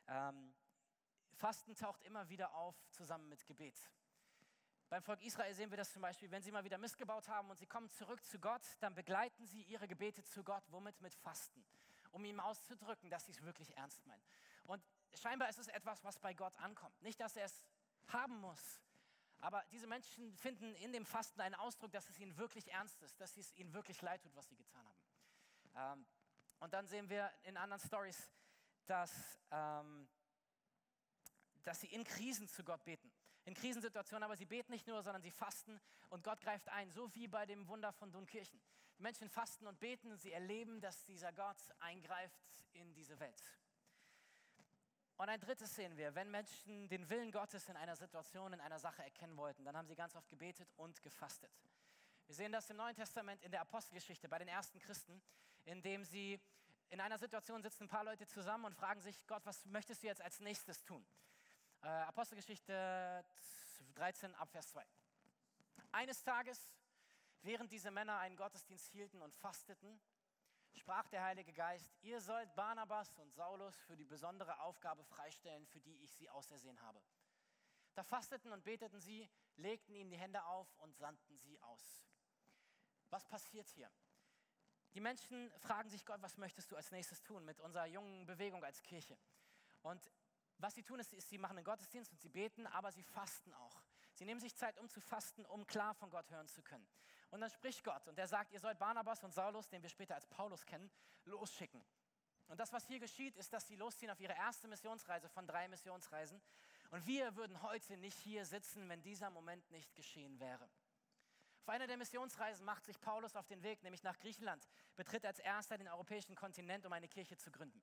Ähm, Fasten taucht immer wieder auf zusammen mit Gebet. Beim Volk Israel sehen wir das zum Beispiel, wenn sie mal wieder missgebaut haben und sie kommen zurück zu Gott, dann begleiten sie ihre Gebete zu Gott, womit mit Fasten, um ihm auszudrücken, dass sie es wirklich ernst meinen. Und scheinbar ist es etwas, was bei Gott ankommt. Nicht, dass er es haben muss, aber diese Menschen finden in dem Fasten einen Ausdruck, dass es ihnen wirklich ernst ist, dass es ihnen wirklich leid tut, was sie getan haben. Ähm, und dann sehen wir in anderen Stories, dass, ähm, dass sie in Krisen zu Gott beten in Krisensituationen, aber sie beten nicht nur, sondern sie fasten und Gott greift ein, so wie bei dem Wunder von Dunkirchen. Die Menschen fasten und beten und sie erleben, dass dieser Gott eingreift in diese Welt. Und ein drittes sehen wir, wenn Menschen den Willen Gottes in einer Situation, in einer Sache erkennen wollten, dann haben sie ganz oft gebetet und gefastet. Wir sehen das im Neuen Testament in der Apostelgeschichte bei den ersten Christen, in dem sie in einer Situation sitzen ein paar Leute zusammen und fragen sich, Gott, was möchtest du jetzt als nächstes tun? Äh, Apostelgeschichte 13 Abvers 2. Eines Tages, während diese Männer einen Gottesdienst hielten und fasteten, sprach der Heilige Geist, ihr sollt Barnabas und Saulus für die besondere Aufgabe freistellen, für die ich sie ausersehen habe. Da fasteten und beteten sie, legten ihnen die Hände auf und sandten sie aus. Was passiert hier? Die Menschen fragen sich Gott, was möchtest du als nächstes tun mit unserer jungen Bewegung als Kirche? Und was sie tun, ist, ist, sie machen einen Gottesdienst und sie beten, aber sie fasten auch. Sie nehmen sich Zeit, um zu fasten, um klar von Gott hören zu können. Und dann spricht Gott und er sagt, ihr sollt Barnabas und Saulus, den wir später als Paulus kennen, losschicken. Und das, was hier geschieht, ist, dass sie losziehen auf ihre erste Missionsreise von drei Missionsreisen. Und wir würden heute nicht hier sitzen, wenn dieser Moment nicht geschehen wäre. Auf einer der Missionsreisen macht sich Paulus auf den Weg, nämlich nach Griechenland, betritt als erster den europäischen Kontinent, um eine Kirche zu gründen.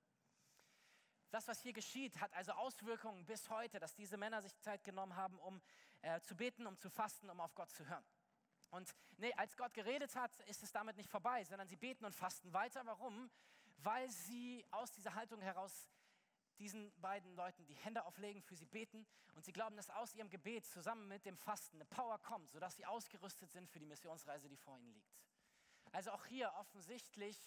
Das, was hier geschieht, hat also Auswirkungen bis heute, dass diese Männer sich Zeit genommen haben, um äh, zu beten, um zu fasten, um auf Gott zu hören. Und nee, als Gott geredet hat, ist es damit nicht vorbei, sondern sie beten und fasten weiter. Warum? Weil sie aus dieser Haltung heraus diesen beiden Leuten die Hände auflegen, für sie beten und sie glauben, dass aus ihrem Gebet zusammen mit dem Fasten eine Power kommt, sodass sie ausgerüstet sind für die Missionsreise, die vor ihnen liegt. Also auch hier offensichtlich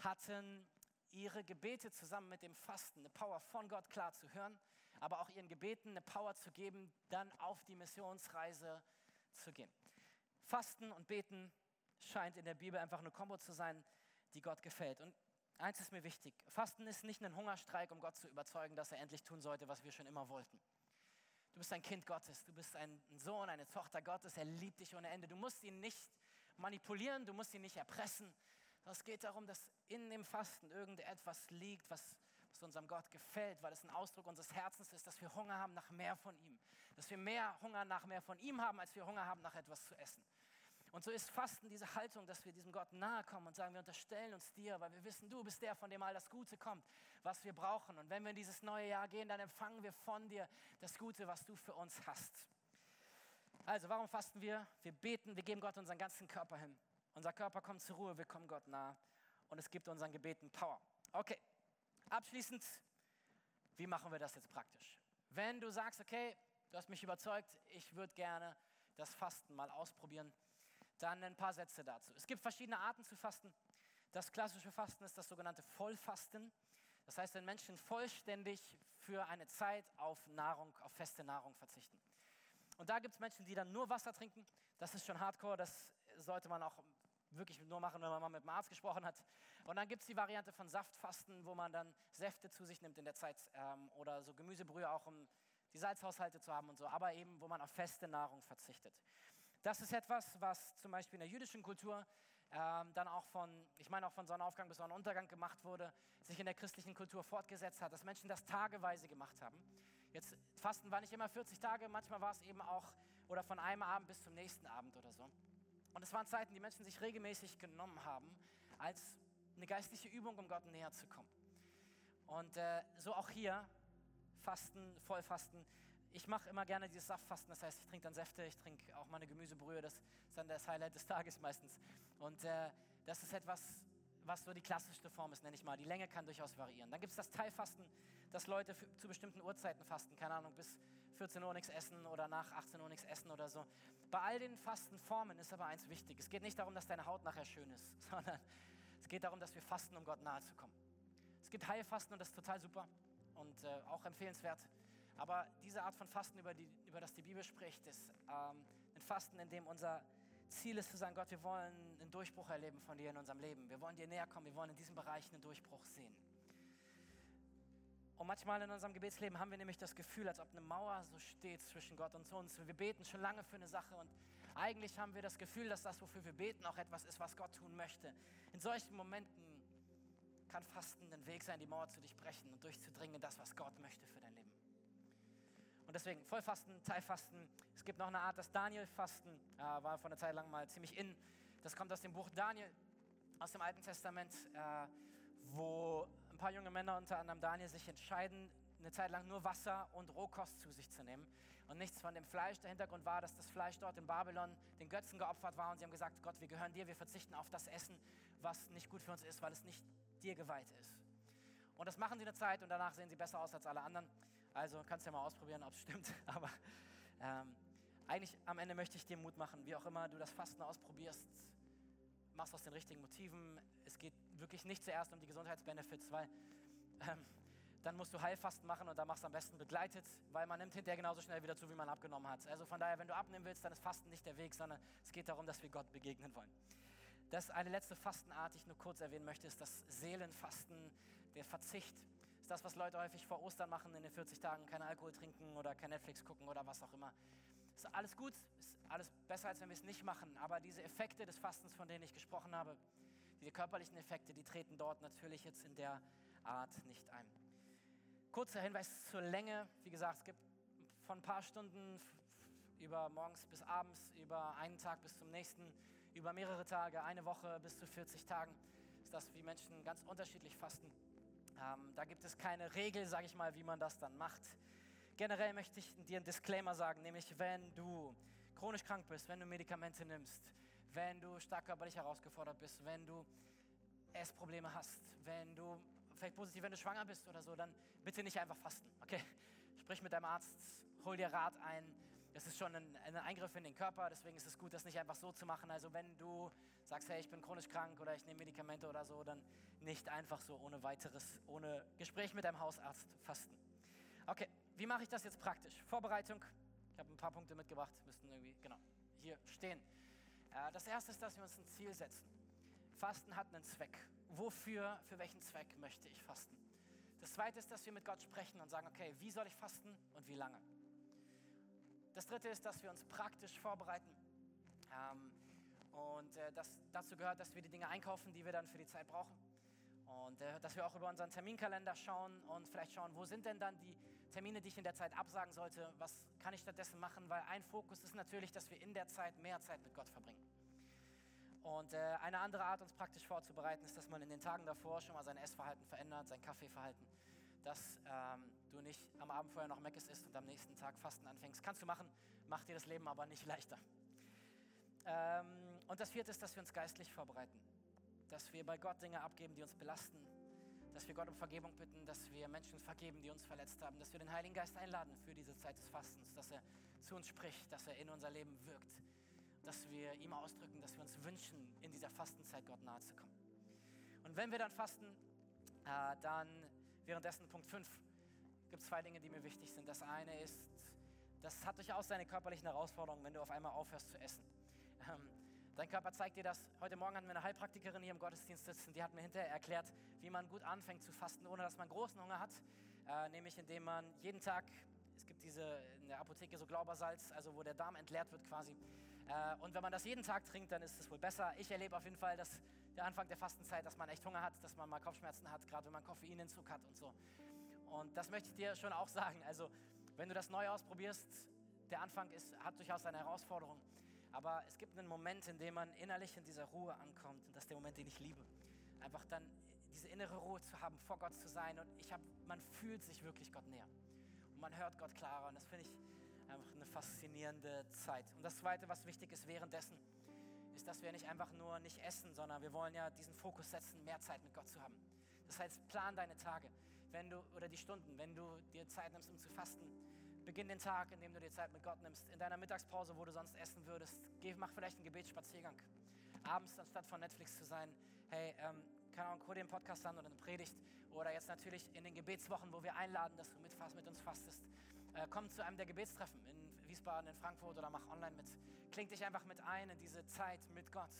hatten ihre Gebete zusammen mit dem Fasten, eine Power von Gott klar zu hören, aber auch ihren Gebeten eine Power zu geben, dann auf die Missionsreise zu gehen. Fasten und Beten scheint in der Bibel einfach eine Kombo zu sein, die Gott gefällt. Und eins ist mir wichtig. Fasten ist nicht ein Hungerstreik, um Gott zu überzeugen, dass er endlich tun sollte, was wir schon immer wollten. Du bist ein Kind Gottes, du bist ein Sohn, eine Tochter Gottes, er liebt dich ohne Ende. Du musst ihn nicht manipulieren, du musst ihn nicht erpressen. Es geht darum, dass in dem Fasten irgendetwas liegt, was, was unserem Gott gefällt, weil es ein Ausdruck unseres Herzens ist, dass wir Hunger haben nach mehr von ihm. Dass wir mehr Hunger nach mehr von ihm haben, als wir Hunger haben nach etwas zu essen. Und so ist Fasten diese Haltung, dass wir diesem Gott nahe kommen und sagen, wir unterstellen uns dir, weil wir wissen, du bist der, von dem all das Gute kommt, was wir brauchen. Und wenn wir in dieses neue Jahr gehen, dann empfangen wir von dir das Gute, was du für uns hast. Also, warum fasten wir? Wir beten, wir geben Gott unseren ganzen Körper hin. Unser Körper kommt zur Ruhe, wir kommen Gott nah und es gibt unseren Gebeten Power. Okay, abschließend, wie machen wir das jetzt praktisch? Wenn du sagst, okay, du hast mich überzeugt, ich würde gerne das Fasten mal ausprobieren, dann ein paar Sätze dazu. Es gibt verschiedene Arten zu fasten. Das klassische Fasten ist das sogenannte Vollfasten. Das heißt, wenn Menschen vollständig für eine Zeit auf Nahrung, auf feste Nahrung verzichten. Und da gibt es Menschen, die dann nur Wasser trinken. Das ist schon hardcore, das sollte man auch wirklich nur machen, wenn man mal mit dem Arzt gesprochen hat. Und dann gibt es die Variante von Saftfasten, wo man dann Säfte zu sich nimmt in der Zeit ähm, oder so Gemüsebrühe auch, um die Salzhaushalte zu haben und so, aber eben, wo man auf feste Nahrung verzichtet. Das ist etwas, was zum Beispiel in der jüdischen Kultur ähm, dann auch von, ich meine auch von Sonnenaufgang bis Sonnenuntergang gemacht wurde, sich in der christlichen Kultur fortgesetzt hat, dass Menschen das tageweise gemacht haben. Jetzt, Fasten war nicht immer 40 Tage, manchmal war es eben auch, oder von einem Abend bis zum nächsten Abend oder so. Und es waren Zeiten, die Menschen sich regelmäßig genommen haben, als eine geistliche Übung, um Gott näher zu kommen. Und äh, so auch hier, Fasten, Vollfasten, ich mache immer gerne dieses Saftfasten, das heißt, ich trinke dann Säfte, ich trinke auch meine Gemüsebrühe, das ist dann das Highlight des Tages meistens. Und äh, das ist etwas, was so die klassischste Form ist, nenne ich mal. Die Länge kann durchaus variieren. Dann gibt es das Teilfasten, dass Leute zu bestimmten Uhrzeiten fasten, keine Ahnung, bis 14 Uhr nichts essen oder nach 18 Uhr nichts essen oder so. Bei all den Fastenformen ist aber eins wichtig. Es geht nicht darum, dass deine Haut nachher schön ist, <laughs> sondern es geht darum, dass wir fasten, um Gott nahe zu kommen. Es gibt Heilfasten und das ist total super und äh, auch empfehlenswert. Aber diese Art von Fasten, über, die, über das die Bibel spricht, ist ähm, ein Fasten, in dem unser Ziel ist zu sagen, Gott, wir wollen einen Durchbruch erleben von dir in unserem Leben. Wir wollen dir näher kommen, wir wollen in diesem Bereich einen Durchbruch sehen. Und manchmal in unserem Gebetsleben haben wir nämlich das Gefühl, als ob eine Mauer so steht zwischen Gott und uns. Wir beten schon lange für eine Sache und eigentlich haben wir das Gefühl, dass das, wofür wir beten, auch etwas ist, was Gott tun möchte. In solchen Momenten kann Fasten ein Weg sein, die Mauer zu durchbrechen und durchzudringen in das, was Gott möchte für dein Leben. Und deswegen Vollfasten, Teilfasten. Es gibt noch eine Art, das Daniel-Fasten, äh, war vor einer Zeit lang mal ziemlich in. Das kommt aus dem Buch Daniel, aus dem Alten Testament, äh, wo paar junge Männer, unter anderem Daniel, sich entscheiden, eine Zeit lang nur Wasser und Rohkost zu sich zu nehmen und nichts von dem Fleisch. Der Hintergrund war, dass das Fleisch dort in Babylon den Götzen geopfert war und sie haben gesagt, Gott, wir gehören dir, wir verzichten auf das Essen, was nicht gut für uns ist, weil es nicht dir geweiht ist. Und das machen sie eine Zeit und danach sehen sie besser aus als alle anderen. Also kannst du ja mal ausprobieren, ob es <laughs> stimmt. Aber ähm, eigentlich am Ende möchte ich dir Mut machen, wie auch immer du das Fasten ausprobierst, machst aus den richtigen Motiven. Es geht wirklich nicht zuerst um die Gesundheitsbenefits, weil ähm, dann musst du Heilfasten machen und da machst du am besten begleitet, weil man nimmt hinterher genauso schnell wieder zu, wie man abgenommen hat. Also von daher, wenn du abnehmen willst, dann ist Fasten nicht der Weg, sondern es geht darum, dass wir Gott begegnen wollen. Das ist eine letzte Fastenart, die ich nur kurz erwähnen möchte, ist das Seelenfasten, der Verzicht das, was Leute häufig vor Ostern machen, in den 40 Tagen kein Alkohol trinken oder kein Netflix gucken oder was auch immer. Ist alles gut, ist alles besser, als wenn wir es nicht machen. Aber diese Effekte des Fastens, von denen ich gesprochen habe, diese körperlichen Effekte, die treten dort natürlich jetzt in der Art nicht ein. Kurzer Hinweis zur Länge. Wie gesagt, es gibt von ein paar Stunden über morgens bis abends, über einen Tag bis zum nächsten, über mehrere Tage, eine Woche bis zu 40 Tagen, ist das, wie Menschen ganz unterschiedlich fasten. Ähm, da gibt es keine Regel, sage ich mal, wie man das dann macht. Generell möchte ich dir einen Disclaimer sagen, nämlich wenn du chronisch krank bist, wenn du Medikamente nimmst, wenn du stark körperlich herausgefordert bist, wenn du Essprobleme hast, wenn du vielleicht positiv, wenn du schwanger bist oder so, dann bitte nicht einfach fasten. Okay, sprich mit deinem Arzt, hol dir Rat ein. Das ist schon ein, ein Eingriff in den Körper, deswegen ist es gut, das nicht einfach so zu machen. Also wenn du sagst, hey, ich bin chronisch krank oder ich nehme Medikamente oder so, dann nicht einfach so ohne weiteres, ohne Gespräch mit deinem Hausarzt fasten. Okay, wie mache ich das jetzt praktisch? Vorbereitung. Ich habe ein paar Punkte mitgebracht, müssten irgendwie, genau, hier stehen. Äh, das erste ist, dass wir uns ein Ziel setzen. Fasten hat einen Zweck. wofür, für welchen Zweck möchte ich fasten. Das zweite ist, dass wir mit Gott sprechen und sagen, okay, wie soll ich fasten und wie lange? Das dritte ist, dass wir uns praktisch vorbereiten. Ähm, und äh, das, dazu gehört, dass wir die Dinge einkaufen, die wir dann für die Zeit brauchen. Und äh, dass wir auch über unseren Terminkalender schauen und vielleicht schauen, wo sind denn dann die Termine, die ich in der Zeit absagen sollte, was kann ich stattdessen machen, weil ein Fokus ist natürlich, dass wir in der Zeit mehr Zeit mit Gott verbringen. Und äh, eine andere Art, uns praktisch vorzubereiten, ist, dass man in den Tagen davor schon mal sein Essverhalten verändert, sein Kaffeeverhalten, dass ähm, du nicht am Abend vorher noch Meckes isst und am nächsten Tag Fasten anfängst. Kannst du machen, macht dir das Leben aber nicht <laughs> leichter. Ähm, und das vierte ist, dass wir uns geistlich vorbereiten, dass wir bei Gott Dinge abgeben, die uns belasten, dass wir Gott um Vergebung bitten, dass wir Menschen vergeben, die uns verletzt haben, dass wir den Heiligen Geist einladen für diese Zeit des Fastens, dass er zu uns spricht, dass er in unser Leben wirkt, dass wir ihm ausdrücken, dass wir uns wünschen, in dieser Fastenzeit Gott nahe zu kommen. Und wenn wir dann fasten, äh, dann währenddessen Punkt 5 gibt es zwei Dinge, die mir wichtig sind. Das eine ist, das hat durchaus seine körperlichen Herausforderungen, wenn du auf einmal aufhörst zu essen. Ähm, Dein Körper zeigt dir das. Heute Morgen hatten wir eine Heilpraktikerin hier im Gottesdienst sitzen, die hat mir hinterher erklärt, wie man gut anfängt zu fasten, ohne dass man großen Hunger hat. Äh, nämlich indem man jeden Tag, es gibt diese in der Apotheke so Glaubersalz, also wo der Darm entleert wird quasi. Äh, und wenn man das jeden Tag trinkt, dann ist es wohl besser. Ich erlebe auf jeden Fall, dass der Anfang der Fastenzeit, dass man echt Hunger hat, dass man mal Kopfschmerzen hat, gerade wenn man Koffeinentzug hat und so. Und das möchte ich dir schon auch sagen. Also, wenn du das neu ausprobierst, der Anfang ist, hat durchaus eine Herausforderung. Aber es gibt einen Moment, in dem man innerlich in dieser Ruhe ankommt. Und das ist der Moment, den ich liebe. Einfach dann diese innere Ruhe zu haben, vor Gott zu sein. Und ich hab, man fühlt sich wirklich Gott näher. Und man hört Gott klarer. Und das finde ich einfach eine faszinierende Zeit. Und das Zweite, was wichtig ist währenddessen, ist, dass wir nicht einfach nur nicht essen, sondern wir wollen ja diesen Fokus setzen, mehr Zeit mit Gott zu haben. Das heißt, plan deine Tage wenn du, oder die Stunden, wenn du dir Zeit nimmst, um zu fasten Beginn den Tag, indem du dir Zeit mit Gott nimmst. In deiner Mittagspause, wo du sonst essen würdest, geh, mach vielleicht einen Gebetsspaziergang. Abends, anstatt von Netflix zu sein, hey, ähm, keine Ahnung, hol dir einen Podcast an oder eine Predigt. Oder jetzt natürlich in den Gebetswochen, wo wir einladen, dass du mitfasst, mit uns fastest. Äh, komm zu einem der Gebetstreffen in Wiesbaden, in Frankfurt oder mach online mit. Kling dich einfach mit ein in diese Zeit mit Gott.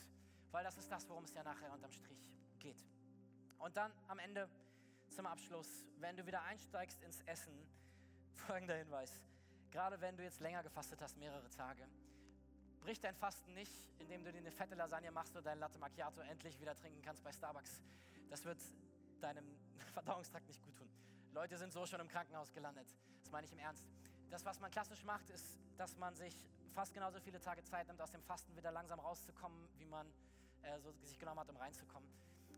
Weil das ist das, worum es ja nachher unterm Strich geht. Und dann am Ende zum Abschluss, wenn du wieder einsteigst ins Essen, folgender Hinweis. Gerade wenn du jetzt länger gefastet hast, mehrere Tage, brich dein Fasten nicht, indem du dir eine fette Lasagne machst oder dein Latte Macchiato endlich wieder trinken kannst bei Starbucks. Das wird deinem <laughs> Verdauungstrakt nicht gut tun. Leute sind so schon im Krankenhaus gelandet. Das meine ich im Ernst. Das, was man klassisch macht, ist, dass man sich fast genauso viele Tage Zeit nimmt, aus dem Fasten wieder langsam rauszukommen, wie man äh, so sich genommen hat, um reinzukommen.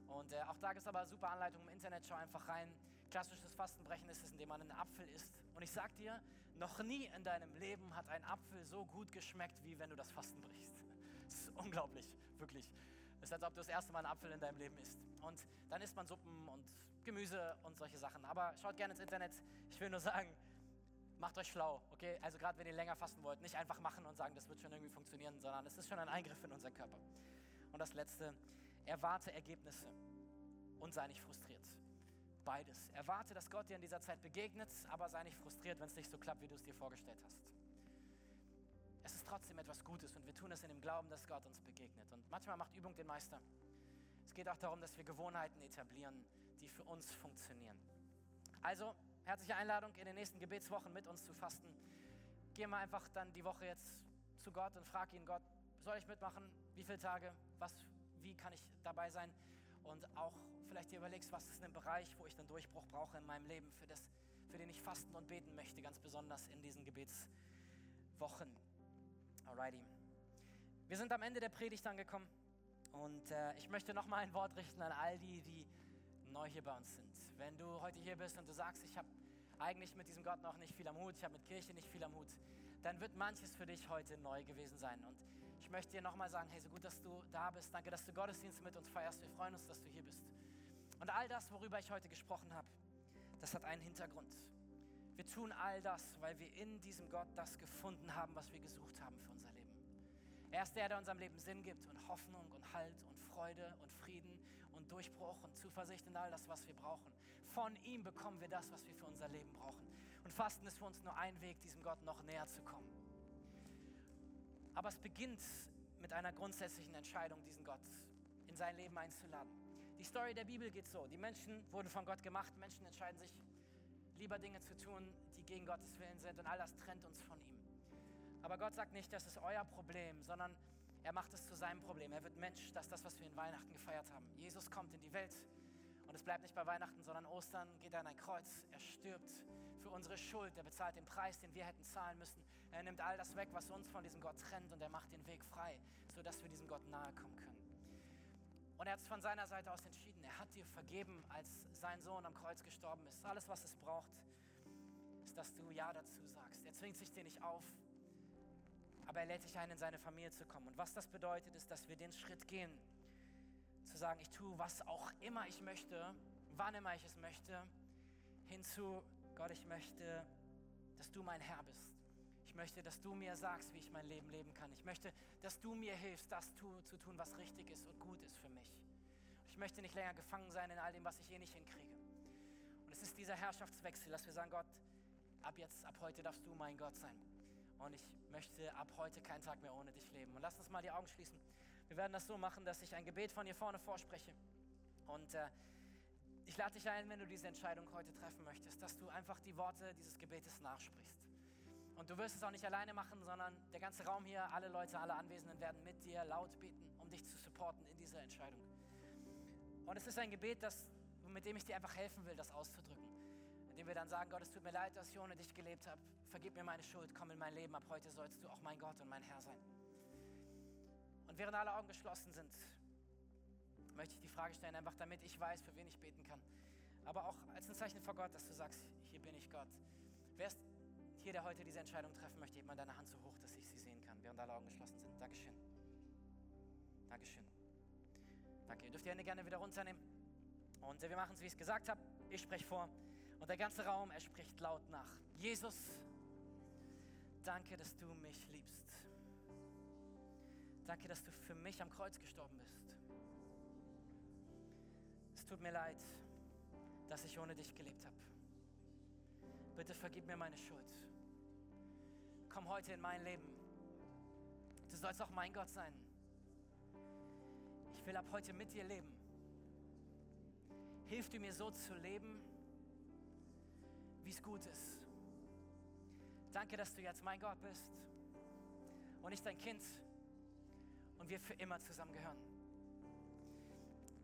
Und äh, auch da gibt es aber super Anleitungen im Internet. Schau einfach rein. Klassisches Fastenbrechen ist es, indem man einen Apfel isst. Und ich sag dir, noch nie in deinem Leben hat ein Apfel so gut geschmeckt, wie wenn du das Fasten brichst. <laughs> Das ist unglaublich, wirklich. Es ist, als ob du das erste Mal einen Apfel in deinem Leben isst. Und dann isst man Suppen und Gemüse und solche Sachen. Aber schaut gerne ins Internet. Ich will nur sagen, macht euch schlau, okay? Also gerade wenn ihr länger fasten wollt, nicht einfach machen und sagen, das wird schon irgendwie funktionieren, sondern es ist schon ein Eingriff in unseren Körper. Und das Letzte, erwarte Ergebnisse und sei nicht frustriert. Beides. Erwarte, dass Gott dir in dieser Zeit begegnet, aber sei nicht frustriert, wenn es nicht so klappt, wie du es dir vorgestellt hast. Es ist trotzdem etwas Gutes und wir tun es in dem Glauben, dass Gott uns begegnet. Und manchmal macht Übung den Meister. Es geht auch darum, dass wir Gewohnheiten etablieren, die für uns funktionieren. Also, herzliche Einladung, in den nächsten Gebetswochen mit uns zu fasten. Geh mal einfach dann die Woche jetzt zu Gott und frag ihn, Gott, soll ich mitmachen? Wie viele Tage? Was, wie kann ich dabei sein? Und auch vielleicht dir überlegst, was ist ein Bereich, wo ich einen Durchbruch brauche in meinem Leben, für, das, für den ich fasten und beten möchte, ganz besonders in diesen Gebetswochen. Alrighty. Wir sind am Ende der Predigt angekommen und äh, ich möchte noch mal ein Wort richten an all die, die neu hier bei uns sind. Wenn du heute hier bist und du sagst, ich habe eigentlich mit diesem Gott noch nicht viel am Hut, ich habe mit Kirche nicht viel am Hut, dann wird manches für dich heute neu gewesen sein. Und ich möchte dir nochmal sagen, hey, so gut, dass du da bist. Danke, dass du Gottesdienst mit uns feierst. Wir freuen uns, dass du hier bist. Und all das, worüber ich heute gesprochen habe, das hat einen Hintergrund. Wir tun all das, weil wir in diesem Gott das gefunden haben, was wir gesucht haben für unser Leben. Er ist der, der unserem Leben Sinn gibt und Hoffnung und Halt und Freude und Frieden und Durchbruch und Zuversicht und all das, was wir brauchen. Von ihm bekommen wir das, was wir für unser Leben brauchen. Und Fasten ist für uns nur ein Weg, diesem Gott noch näher zu kommen. Aber es beginnt mit einer grundsätzlichen Entscheidung, diesen Gott in sein Leben einzuladen Die Story der Bibel geht so. Die Menschen wurden von Gott gemacht. Menschen entscheiden sich, lieber Dinge zu tun, die gegen Gottes Willen sind. Und all das trennt uns von ihm. Aber Gott sagt nicht, das ist euer Problem, sondern er macht es zu seinem Problem. Er wird Mensch. Das ist das, was wir in Weihnachten gefeiert haben. Jesus kommt in die Welt. Und es bleibt nicht bei Weihnachten, sondern Ostern geht er an ein Kreuz. Er stirbt für unsere Schuld. Er bezahlt den Preis, den wir hätten zahlen müssen. Er nimmt all das weg, was uns von diesem Gott trennt. Und er macht den Weg frei, sodass wir diesem Gott nahe kommen können. Und er hat es von seiner Seite aus entschieden. Er hat dir vergeben, als sein Sohn am Kreuz gestorben ist. Alles, was es braucht, ist, dass du Ja dazu sagst. Er zwingt sich dir nicht auf, aber er lädt dich ein, in seine Familie zu kommen. Und was das bedeutet, ist, dass wir den Schritt gehen, zu sagen, ich tue, was auch immer ich möchte, wann immer ich es möchte, hinzu, Gott, ich möchte, dass du mein Herr bist. Ich möchte, dass du mir sagst, wie ich mein Leben leben kann. Ich möchte, dass du mir hilfst, das tu, zu tun, was richtig ist und gut ist für mich. Ich möchte nicht länger gefangen sein in all dem, was ich eh nicht hinkriege. Und es ist dieser Herrschaftswechsel, dass wir sagen, Gott, ab jetzt, ab heute darfst du mein Gott sein. Und ich möchte ab heute keinen Tag mehr ohne dich leben. Und lass uns mal die Augen schließen. Wir werden das so machen, dass ich ein Gebet von hier vorne vorspreche. Und äh, ich lade dich ein, wenn du diese Entscheidung heute treffen möchtest, dass du einfach die Worte dieses Gebetes nachsprichst. Und du wirst es auch nicht alleine machen, sondern der ganze Raum hier, alle Leute, alle Anwesenden werden mit dir laut beten, um dich zu supporten in dieser Entscheidung. Und es ist ein Gebet, das, mit dem ich dir einfach helfen will, das auszudrücken. Indem wir dann sagen, Gott, es tut mir leid, dass ich ohne dich gelebt habe. Vergib mir meine Schuld, komm in mein Leben. Ab heute sollst du auch mein Gott und mein Herr sein. Und während alle Augen geschlossen sind, möchte ich die Frage stellen, einfach damit ich weiß, für wen ich beten kann. Aber auch als ein Zeichen vor Gott, dass du sagst, hier bin ich Gott. Wer ist hier, der heute diese Entscheidung treffen möchte, hebt mal deine Hand so hoch, dass ich sie sehen kann, während alle Augen geschlossen sind. Dankeschön. Dankeschön. Danke. Ihr dürft die Hände gerne wieder runternehmen. Und wir machen es, wie ich es gesagt habe. Ich spreche vor. Und der ganze Raum, er spricht laut nach. Jesus, danke, dass du mich liebst. Danke, dass du für mich am Kreuz gestorben bist. Tut mir leid, dass ich ohne dich gelebt habe. Bitte vergib mir meine Schuld. Komm heute in mein Leben. Du sollst auch mein Gott sein. Ich will ab heute mit dir leben. Hilf du mir so zu leben, wie es gut ist. Danke, dass du jetzt mein Gott bist und ich dein Kind und wir für immer zusammengehören.